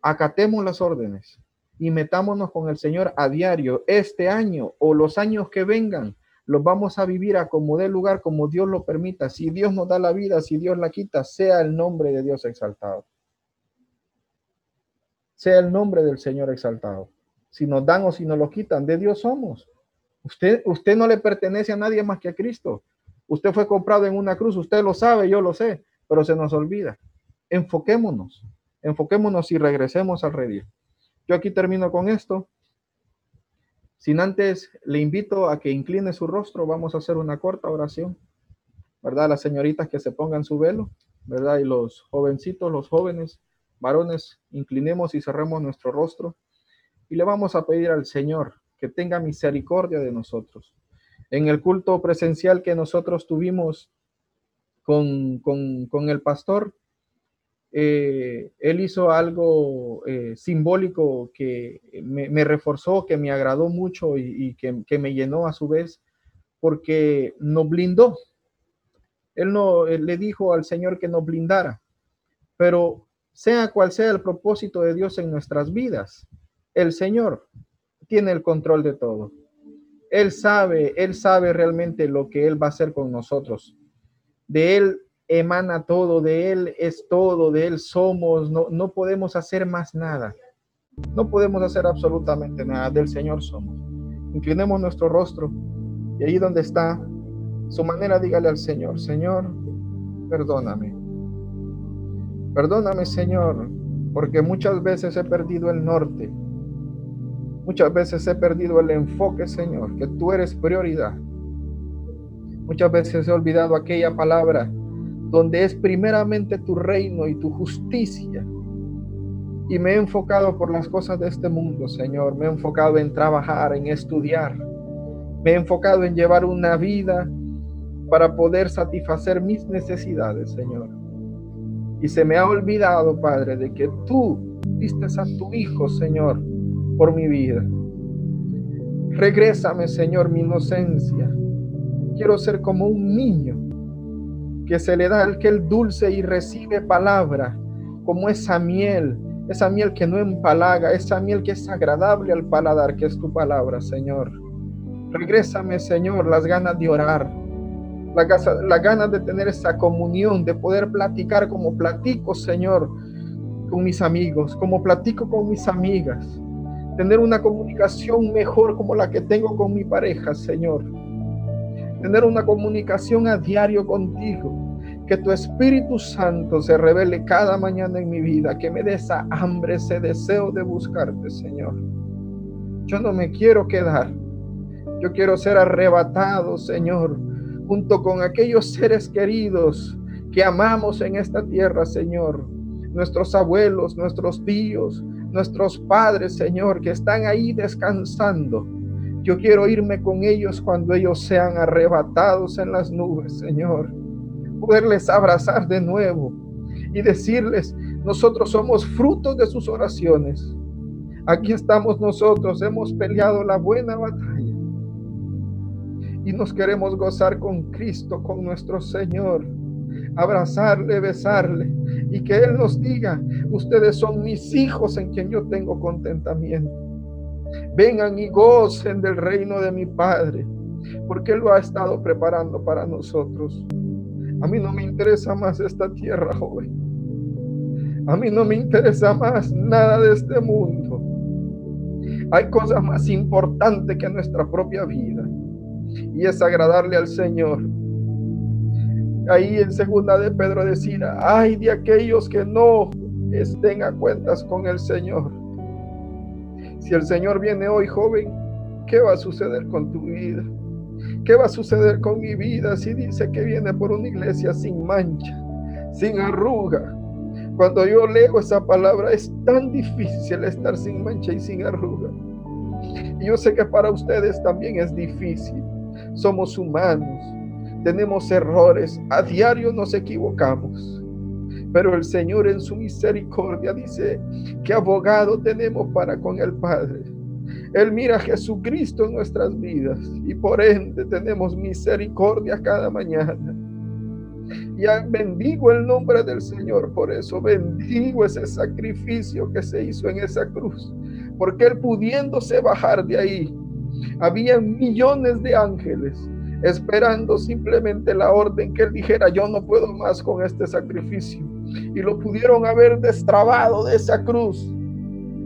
acatemos las órdenes y metámonos con el Señor a diario. Este año o los años que vengan, los vamos a vivir a como dé lugar, como Dios lo permita. Si Dios nos da la vida, si Dios la quita, sea el nombre de Dios exaltado. Sea el nombre del Señor exaltado si nos dan o si nos lo quitan, de Dios somos. Usted, usted no le pertenece a nadie más que a Cristo. Usted fue comprado en una cruz, usted lo sabe, yo lo sé, pero se nos olvida. Enfoquémonos, enfoquémonos y regresemos al redil. Yo aquí termino con esto. Sin antes, le invito a que incline su rostro. Vamos a hacer una corta oración, ¿verdad? Las señoritas que se pongan su velo, ¿verdad? Y los jovencitos, los jóvenes, varones, inclinemos y cerremos nuestro rostro y le vamos a pedir al Señor que tenga misericordia de nosotros. En el culto presencial que nosotros tuvimos con, el pastor, eh, él hizo algo eh, simbólico que me, reforzó, que me agradó mucho y, que, que, me llenó a su vez, porque nos blindó. Él no le dijo al Señor que nos blindara, pero sea cual sea el propósito de Dios en nuestras vidas, el Señor tiene el control de todo. Él sabe, Él sabe realmente lo que Él va a hacer con nosotros. De Él emana todo, de Él es todo, de Él somos, no, no podemos hacer más nada. No podemos hacer absolutamente nada, del Señor somos. Inclinemos nuestro rostro y ahí donde está su manera, dígale al Señor, Señor, perdóname. Perdóname, Señor, porque muchas veces he perdido el norte. Muchas veces he perdido el enfoque, Señor, que tú eres prioridad. Muchas veces he olvidado aquella palabra donde es primeramente tu reino y tu justicia. Y me he enfocado por las cosas de este mundo, Señor. Me he enfocado en trabajar, en estudiar. Me he enfocado en llevar una vida para poder satisfacer mis necesidades, Señor. Y se me ha olvidado, Padre, de que tú diste a tu Hijo, Señor, por mi vida. Regrésame, Señor, mi inocencia. Quiero ser como un niño que se le da el que el dulce y recibe palabra, como esa miel, esa miel que no empalaga, esa miel que es agradable al paladar, que es tu palabra, Señor. Regrésame, Señor, las ganas de orar, la, ganas de tener esa comunión, de poder platicar como platico, Señor, con mis amigos, como platico con mis amigas, tener una comunicación mejor como la que tengo con mi pareja, Señor. Tener una comunicación a diario contigo. Que tu Espíritu Santo se revele cada mañana en mi vida, que me dé esa hambre, ese deseo de buscarte, Señor. Yo no me quiero quedar. Yo quiero ser arrebatado, Señor, junto con aquellos seres queridos que amamos en esta tierra, Señor. Nuestros abuelos, nuestros tíos, nuestros padres, Señor, que están ahí descansando. Yo quiero irme con ellos cuando ellos sean arrebatados en las nubes, Señor. Poderles abrazar de nuevo y decirles, nosotros somos frutos de sus oraciones. Aquí estamos nosotros, hemos peleado la buena batalla y nos queremos gozar con Cristo, con nuestro Señor. Abrazarle, besarle y que Él nos diga, ustedes son mis hijos en quien yo tengo contentamiento. Vengan y gocen del reino de mi Padre, porque Él lo ha estado preparando para nosotros. A mí no me interesa más esta tierra, joven. A mí no me interesa más nada de este mundo. Hay cosas más importantes que nuestra propia vida y es agradarle al Señor. Ahí en segunda de Pedro decía, ay de aquellos que no estén a cuentas con el Señor. Si el Señor viene hoy, joven, ¿qué va a suceder con tu vida? ¿Qué va a suceder con mi vida si dice que viene por una iglesia sin mancha, sin arruga? Cuando yo leo esa palabra es tan difícil estar sin mancha y sin arruga. Y yo sé que para ustedes también es difícil somos humanos, tenemos errores, a diario nos equivocamos. Pero el Señor en su misericordia dice que abogado tenemos para con el Padre. Él mira a Jesucristo en nuestras vidas y por ende tenemos misericordia cada mañana. Y bendigo el nombre del Señor por eso, bendigo ese sacrificio que se hizo en esa cruz, porque Él pudiéndose bajar de ahí, había millones de ángeles esperando simplemente la orden que él dijera, yo no puedo más con este sacrificio. Y lo pudieron haber destrabado de esa cruz.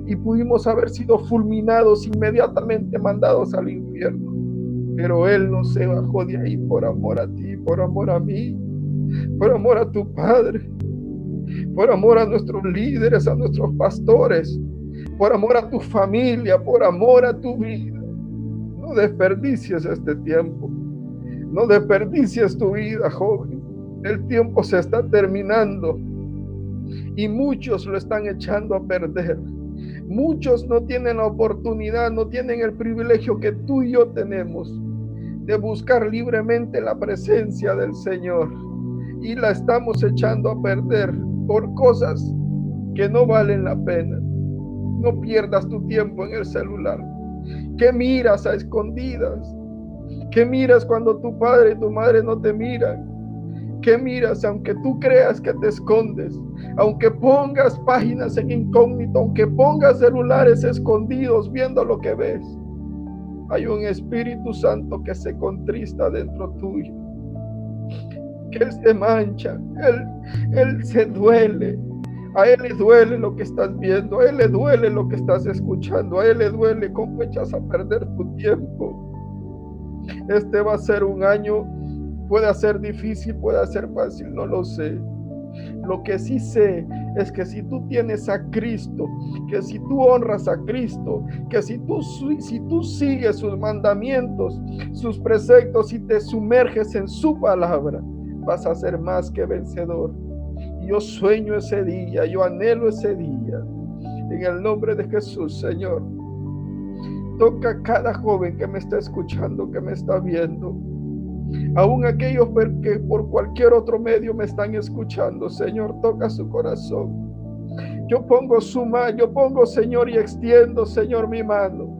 Y pudimos haber sido fulminados inmediatamente, mandados al infierno. Pero Él no se bajó de ahí por amor a ti, por amor a mí, por amor a tu Padre, por amor a nuestros líderes, a nuestros pastores, por amor a tu familia, por amor a tu vida. No desperdicies este tiempo. No desperdicies tu vida, joven. El tiempo se está terminando y muchos lo están echando a perder. Muchos no tienen la oportunidad, no tienen el privilegio que tú y yo tenemos de buscar libremente la presencia del Señor. Y la estamos echando a perder por cosas que no valen la pena. No pierdas tu tiempo en el celular. ¿Qué miras a escondidas? ¿Qué miras cuando tu padre y tu madre no te miran? ¿Qué miras aunque tú creas que te escondes? Aunque pongas páginas en incógnito, aunque pongas celulares escondidos viendo lo que ves. Hay un Espíritu Santo que se contrista dentro tuyo. que Él se mancha, Él, Él se duele. A Él le duele lo que estás viendo, a Él le duele lo que estás escuchando, a Él le duele cómo echas a perder tu tiempo. Este va a ser un año, puede ser difícil, puede ser fácil, no lo sé. Lo que sí sé es que si tú tienes a Cristo, que si tú honras a Cristo, que si tú, si tú sigues sus mandamientos, sus preceptos y te sumerges en su palabra, vas a ser más que vencedor. yo sueño ese día, yo anhelo ese día. En el nombre de Jesús, Señor. Toca a cada joven que me está escuchando, que me está viendo Aún aquellos que por cualquier otro medio me están escuchando, Señor, toca su corazón. Yo pongo su mano, yo pongo, Señor, y extiendo, Señor, mi mano.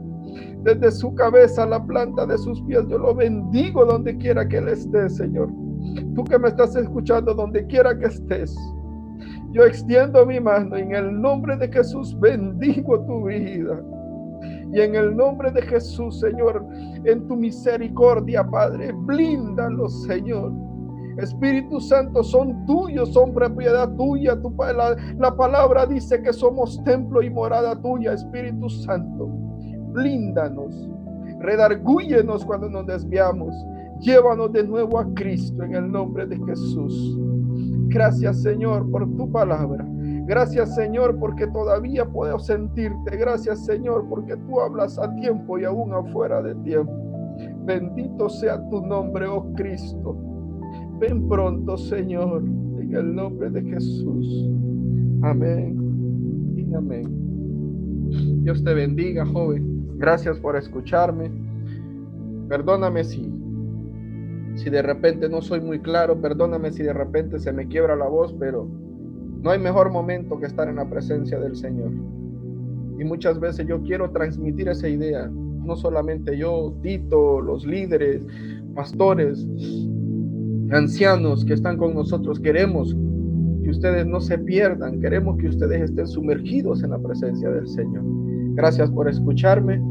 Desde su cabeza a la planta de sus pies, yo lo bendigo donde quiera que él esté, Señor. Tú que me estás escuchando, donde quiera que estés. Yo extiendo mi mano en el nombre de Jesús bendigo tu vida. Y en el nombre de Jesús, Señor, en tu misericordia, Padre, blíndalos, Señor. Espíritu Santo, son tuyos, son propiedad tuya. Tu, la, la palabra dice que somos templo y morada tuya, Espíritu Santo. Blíndanos, redargúyenos cuando nos desviamos. Llévanos de nuevo a Cristo en el nombre de Jesús. Gracias, Señor, por tu palabra. Gracias Señor porque todavía puedo sentirte. Gracias Señor porque tú hablas a tiempo y aún afuera de tiempo. Bendito sea tu nombre, oh Cristo. Ven pronto Señor, en el nombre de Jesús. Amén y amén. Dios te bendiga, joven. Gracias por escucharme. Perdóname si si de repente no soy muy claro, perdóname si de repente se me quiebra la voz, pero no hay mejor momento que estar en la presencia del Señor. Y muchas veces yo quiero transmitir esa idea, no solamente yo, Tito, los líderes, pastores, ancianos que están con nosotros, queremos que ustedes no se pierdan, queremos que ustedes estén sumergidos en la presencia del Señor. Gracias por escucharme.